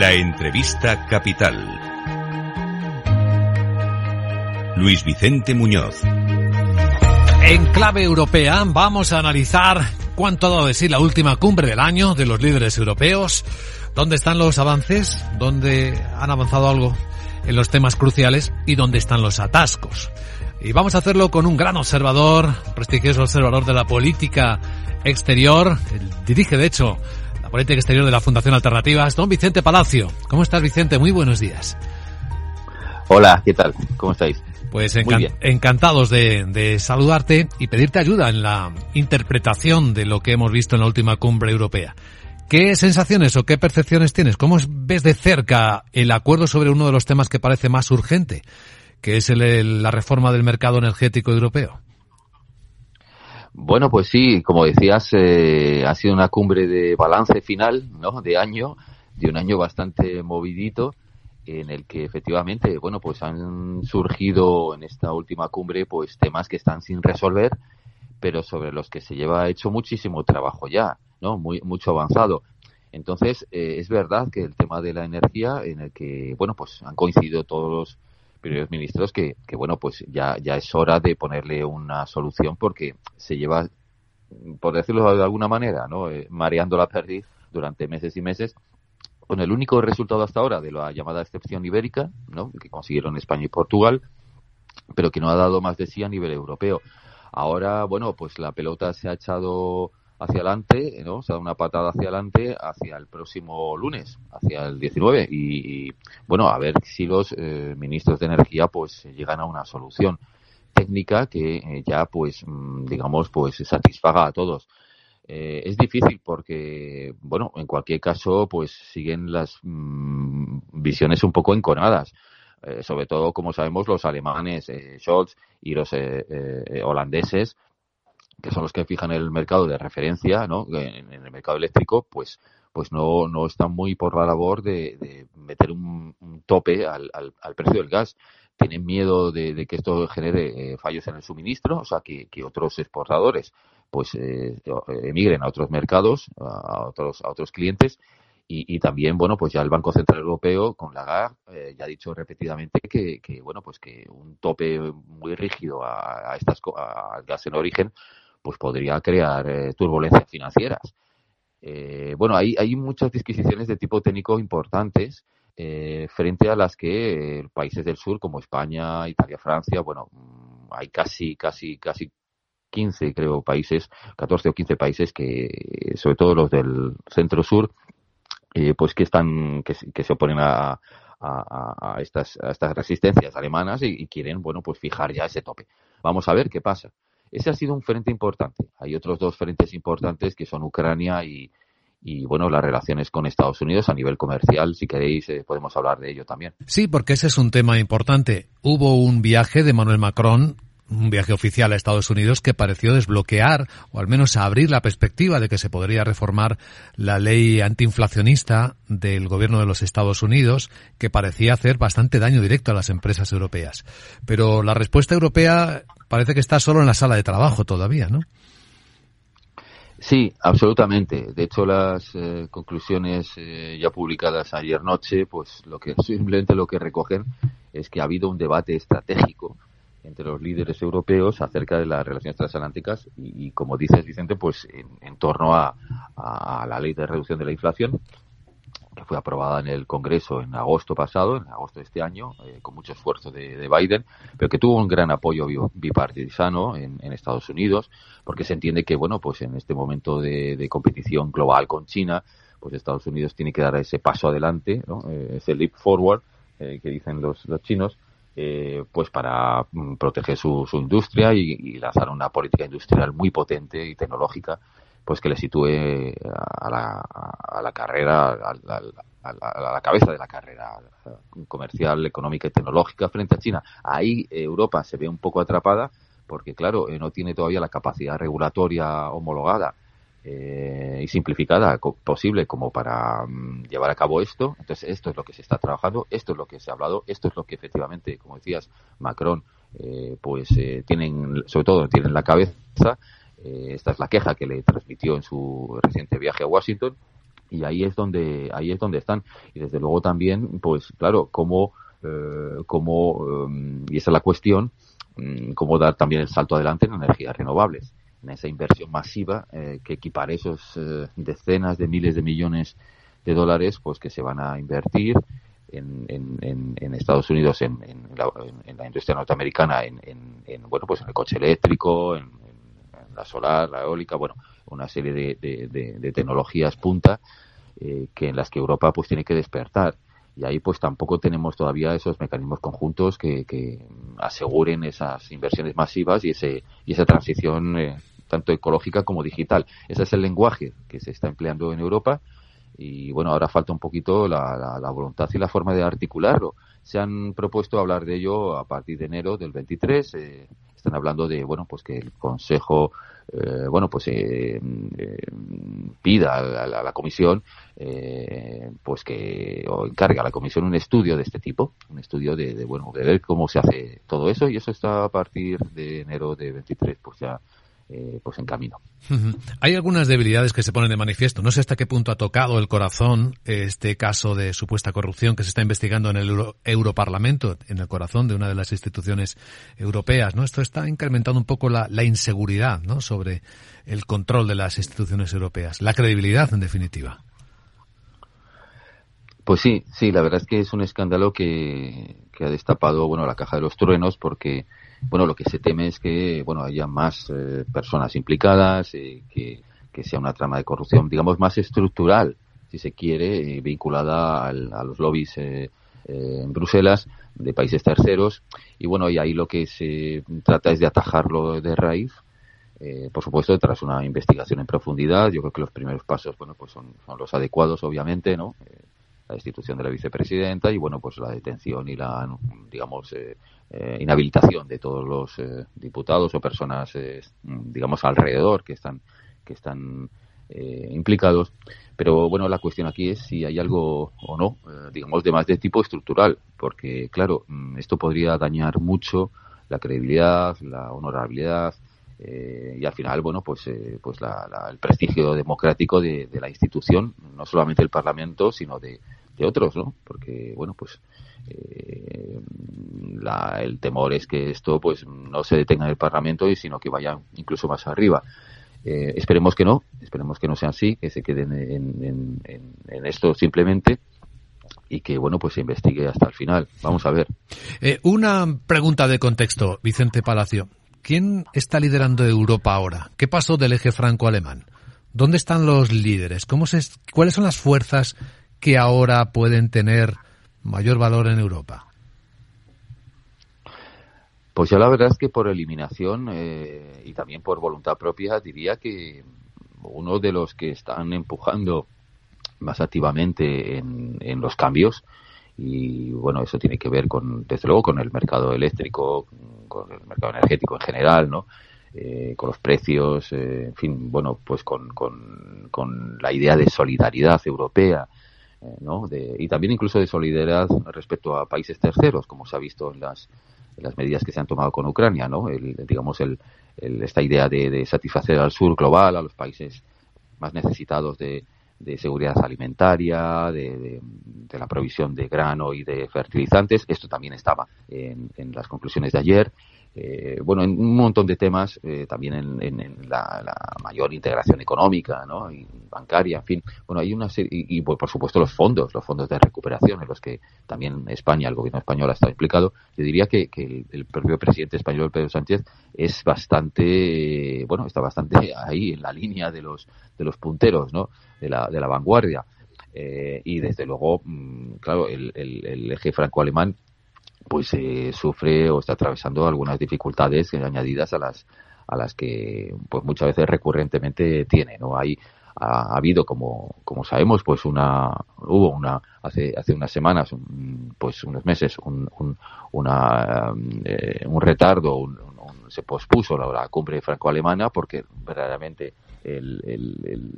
La entrevista capital. Luis Vicente Muñoz. En clave europea vamos a analizar cuánto ha dado de sí la última cumbre del año de los líderes europeos, dónde están los avances, dónde han avanzado algo en los temas cruciales y dónde están los atascos. Y vamos a hacerlo con un gran observador, prestigioso observador de la política exterior, dirige de hecho la política exterior de la Fundación Alternativas, don Vicente Palacio. ¿Cómo estás Vicente? Muy buenos días. Hola, ¿qué tal? ¿Cómo estáis? Pues encantados de, de, saludarte y pedirte ayuda en la interpretación de lo que hemos visto en la última cumbre europea. ¿Qué sensaciones o qué percepciones tienes? ¿Cómo ves de cerca el acuerdo sobre uno de los temas que parece más urgente, que es el, la reforma del mercado energético europeo? Bueno, pues sí, como decías, eh, ha sido una cumbre de balance final, ¿no? De año, de un año bastante movidito, en el que efectivamente, bueno, pues han surgido en esta última cumbre, pues temas que están sin resolver, pero sobre los que se lleva hecho muchísimo trabajo ya, ¿no? Muy, mucho avanzado. Entonces, eh, es verdad que el tema de la energía, en el que, bueno, pues han coincidido todos los primeros ministros que, que, bueno, pues ya, ya es hora de ponerle una solución porque se lleva, por decirlo de alguna manera, ¿no? Eh, mareando la perdiz durante meses y meses con el único resultado hasta ahora de la llamada excepción ibérica, ¿no? que consiguieron España y Portugal, pero que no ha dado más de sí a nivel europeo. Ahora, bueno, pues la pelota se ha echado hacia adelante, ¿no? Se ha dado una patada hacia adelante hacia el próximo lunes, hacia el 19 y, bueno, a ver si los eh, ministros de energía pues llegan a una solución técnica que eh, ya pues mm, digamos pues satisfaga a todos. Eh, es difícil porque, bueno, en cualquier caso, pues siguen las mm, visiones un poco enconadas. sobre todo, como sabemos, los alemanes, Scholz y los holandeses, que son los que fijan el mercado de referencia, ¿no? En, el mercado eléctrico, pues, pues no, no están muy por la labor de, meter un, tope al, al, precio del gas. Tienen miedo de, que esto genere eh, fallos en el suministro, o sea, que, otros exportadores pues eh, emigren a otros mercados, a otros, a otros clientes y, también, bueno, pues ya el Banco Central Europeo con la GAR eh, ya ha dicho repetidamente que, bueno, pues que un tope muy rígido a, a estas al gas en origen pues podría crear eh, turbulencias financieras. Eh, bueno, hay, hay muchas disquisiciones de tipo técnico importantes eh, frente a las que países del sur como España, Italia, Francia, bueno, mm, hay casi, casi, casi 15, creo, países, 14 o 15 países que, sobre todo los del centro-sur, pues que están, que, se oponen a, a, estas, a estas resistencias alemanas y, y, quieren, bueno, pues fijar ya ese tope. Vamos a ver qué pasa. Ese ha sido un frente importante. Hay otros dos frentes importantes que son Ucrania y, y bueno, las relaciones con Estados Unidos a nivel comercial, si queréis, eh, podemos hablar de ello también. Sí, porque ese es un tema importante. Hubo un viaje de Manuel Macron un viaje oficial a Estados Unidos que pareció desbloquear o al menos abrir la perspectiva de que se podría reformar la ley antiinflacionista del gobierno de los Estados Unidos que parecía hacer bastante daño directo a las empresas europeas. Pero la respuesta europea parece que está solo en la sala de trabajo todavía, ¿no? Sí, absolutamente. De hecho, las eh, conclusiones eh, ya publicadas ayer noche, pues lo que simplemente lo que recogen es que ha habido un debate estratégico entre los líderes europeos acerca de las relaciones transatlánticas y, como dices Vicente, pues en, torno a, a, la ley de reducción de la inflación que fue aprobada en el Congreso en agosto pasado, en agosto de este año, eh, con mucho esfuerzo de, Biden, pero que tuvo un gran apoyo bipartisano en, en, Estados Unidos, porque se entiende que, bueno, pues en este momento de, competición global con China, pues Estados Unidos tiene que dar ese paso adelante, ¿no? Eh, ese leap forward eh, que dicen los, los chinos, pues para mm, proteger su, su industria y, lanzar una política industrial muy potente y tecnológica pues que le sitúe a la, a la carrera, a la, cabeza de la carrera comercial, económica y tecnológica frente a China. Ahí Europa se ve un poco atrapada porque, claro, eh, no tiene todavía la capacidad regulatoria homologada eh, y simplificada posible como para mm, llevar a cabo esto. Entonces, esto es lo que se está trabajando, esto es lo que se ha hablado, esto es lo que efectivamente, como decías, Macron, eh, pues tienen, sobre todo, tienen la cabeza eh, esta es la queja que le transmitió en su reciente viaje a Washington. y ahí es donde ahí es donde están y desde luego también pues claro cómo eh, cómo em, y esa es la cuestión mm, cómo dar también el salto adelante en energías renovables en esa inversión masiva eh, que equipare esos eh, decenas de miles de millones de dólares pues que se van a invertir en, en, en Estados Unidos en, la, en, la, industria norteamericana en, bueno pues en el coche eléctrico en, la solar la eólica bueno una serie de, de, de, tecnologías punta eh, que en las que Europa pues tiene que despertar y ahí pues tampoco tenemos todavía esos mecanismos conjuntos que, que aseguren esas inversiones masivas y ese y esa transición eh, tanto ecológica como digital. Ese es el lenguaje que se está empleando en Europa y bueno ahora falta un poquito la, la, voluntad y la forma de articularlo. Se han propuesto hablar de ello a partir de enero del 23 eh, están hablando de bueno pues que el Consejo eh, bueno pues eh, eh pida a la, a la comisión eh, pues que o encarga a la comisión un estudio de este tipo un estudio de, de, bueno de ver cómo se hace todo eso. Y eso está a partir de enero de 23 pues ya eh, pues en camino. Hay algunas debilidades que se ponen de manifiesto. No sé hasta qué punto ha tocado el corazón este caso de supuesta corrupción que se está investigando en el Euro Europarlamento, en el corazón de una de las instituciones europeas. ¿no? Esto está incrementando un poco la, la inseguridad ¿no? sobre el control de las instituciones europeas, la credibilidad, en definitiva. Pues sí, sí, la verdad es que es un escándalo que, que ha destapado bueno la caja de los truenos porque bueno, lo que se teme es que, bueno, haya más eh, personas implicadas, eh, que, que, sea una trama de corrupción, digamos, más estructural, si se quiere, eh, vinculada al, a los lobbies eh, en Bruselas de países terceros. Y bueno, y ahí lo que se trata es de atajarlo de raíz. Eh, por supuesto, tras una investigación en profundidad, yo creo que los primeros pasos, bueno, pues son, son los adecuados, obviamente, ¿no? La destitución de la vicepresidenta y bueno pues la detención y la digamos eh, eh, inhabilitación de todos los eh, diputados o personas eh, digamos alrededor que están que están implicados. Pero bueno la cuestión aquí es si hay algo o no digamos de más de tipo estructural porque claro mm, esto podría dañar mucho la credibilidad la honorabilidad eh, y al final, bueno, pues, eh, pues la, la, el prestigio democrático de, de, la institución, no solamente del Parlamento, sino de, de otros, ¿no? Porque, bueno, pues eh, la, el temor es que esto pues no se detenga en el Parlamento y sino que vaya incluso más arriba. Eh, esperemos que no, esperemos que no sea así, que se queden en, en, en, en esto simplemente y que bueno pues se investigue hasta el final. Vamos a ver. Eh, una pregunta de contexto, Vicente Palacio. ¿Quién está liderando Europa ahora? ¿Qué pasó del eje franco-alemán? ¿Dónde están los líderes? ¿Cómo se, ¿Cuáles son las fuerzas que ahora pueden tener mayor valor en Europa? Pues ya la verdad es que por eliminación eh, y también por voluntad propia diría que uno de los que están empujando más activamente en, los cambios y bueno eso tiene que ver con desde luego con el mercado eléctrico con el mercado energético en general no eh, con los precios eh, en fin bueno pues con, con, con la idea de solidaridad europea ¿no? De, y también incluso de solidaridad respecto a países terceros, como se ha visto en las, medidas que se han tomado con Ucrania, ¿no? El, digamos, el, el, esta idea de, satisfacer al sur global, a los países más necesitados de, de seguridad alimentaria, de, de, la provisión de grano y de fertilizantes. Esto también estaba en las conclusiones de ayer eh, bueno, en un montón de temas, eh, también en, en, la, la, mayor integración económica, ¿no? Y bancaria, en fin. Bueno, hay una serie, y, y, por supuesto los fondos, los fondos de recuperación en los que también España, el gobierno español ha estado implicado. Yo diría que, que el, propio presidente español, Pedro Sánchez, es bastante, bueno, está bastante ahí en la línea de los, de los punteros, ¿no? De la, de la vanguardia. Eh, y desde luego, mmm, claro, el, el, el eje franco-alemán pues eh, sufre o está atravesando algunas dificultades añadidas a las a las que pues muchas veces recurrentemente tiene no hay ha, ha habido como como sabemos pues una hubo una hace hace unas semanas pues unos meses un un, una, eh, un retardo un, un, se pospuso la, cumbre franco-alemana porque verdaderamente el, el,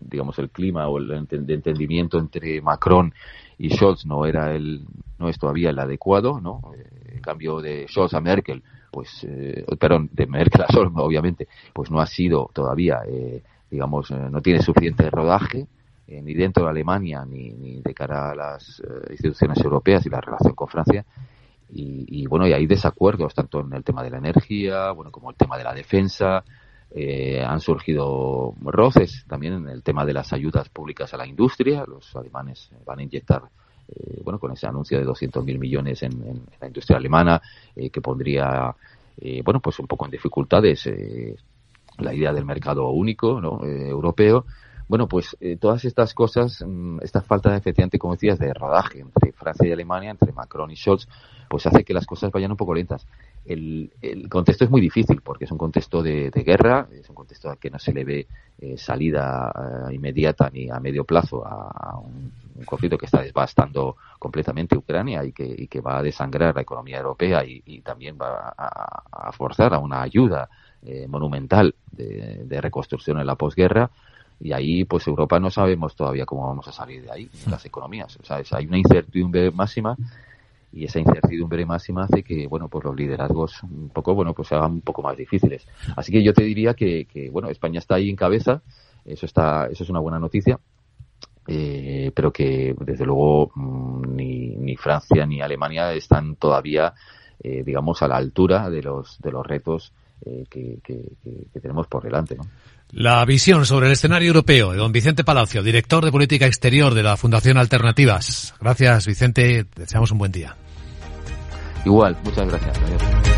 digamos el clima o el entendimiento entre Macron y Scholz no era el no es todavía el adecuado, ¿no? Eh, en cambio de Scholz a Merkel, pues, eh, perdón, de Merkel a Scholz, obviamente, pues no ha sido todavía, eh, digamos, eh, no tiene suficiente rodaje ni dentro de Alemania ni, ni de cara a las instituciones europeas y la relación con Francia. Y, y, bueno, y hay desacuerdos tanto en el tema de la energía, bueno, como el tema de la defensa. Han surgido roces también en el tema de las ayudas públicas a la industria. Los alemanes van a inyectar eh, bueno, con ese anuncio de 200.000 millones en, la industria alemana, eh, que pondría, eh, bueno, pues un poco en dificultades la idea del mercado único, ¿no? europeo. Bueno, pues todas estas cosas, mm, esta falta de efectivamente, como decías, de rodaje entre Francia y Alemania, entre Macron y Scholz, pues hace que las cosas vayan un poco lentas. El, contexto es muy difícil porque es un contexto de, guerra, es un contexto que no se le ve salida inmediata ni a medio plazo a un conflicto que está devastando completamente Ucrania y que, que va a desangrar la economía europea y, también va a, forzar a una ayuda eh, monumental de, reconstrucción en la posguerra. Y ahí, pues Europa no sabemos todavía cómo vamos a salir de ahí, las economías. O sea, hay una incertidumbre máxima y esa incertidumbre máxima hace que bueno pues los liderazgos un poco bueno pues se hagan un poco más difíciles así que yo te diría que, que bueno España está ahí en cabeza eso está eso es una buena noticia eh, pero que desde luego mm, ni, ni, Francia ni Alemania están todavía, eh, digamos, a la altura de los, de los retos eh, que, tenemos por delante. La visión sobre el escenario europeo de don Vicente Palacio, director de Política Exterior de la Fundación Alternativas. Gracias, Vicente. Deseamos un buen día. Igual, muchas gracias.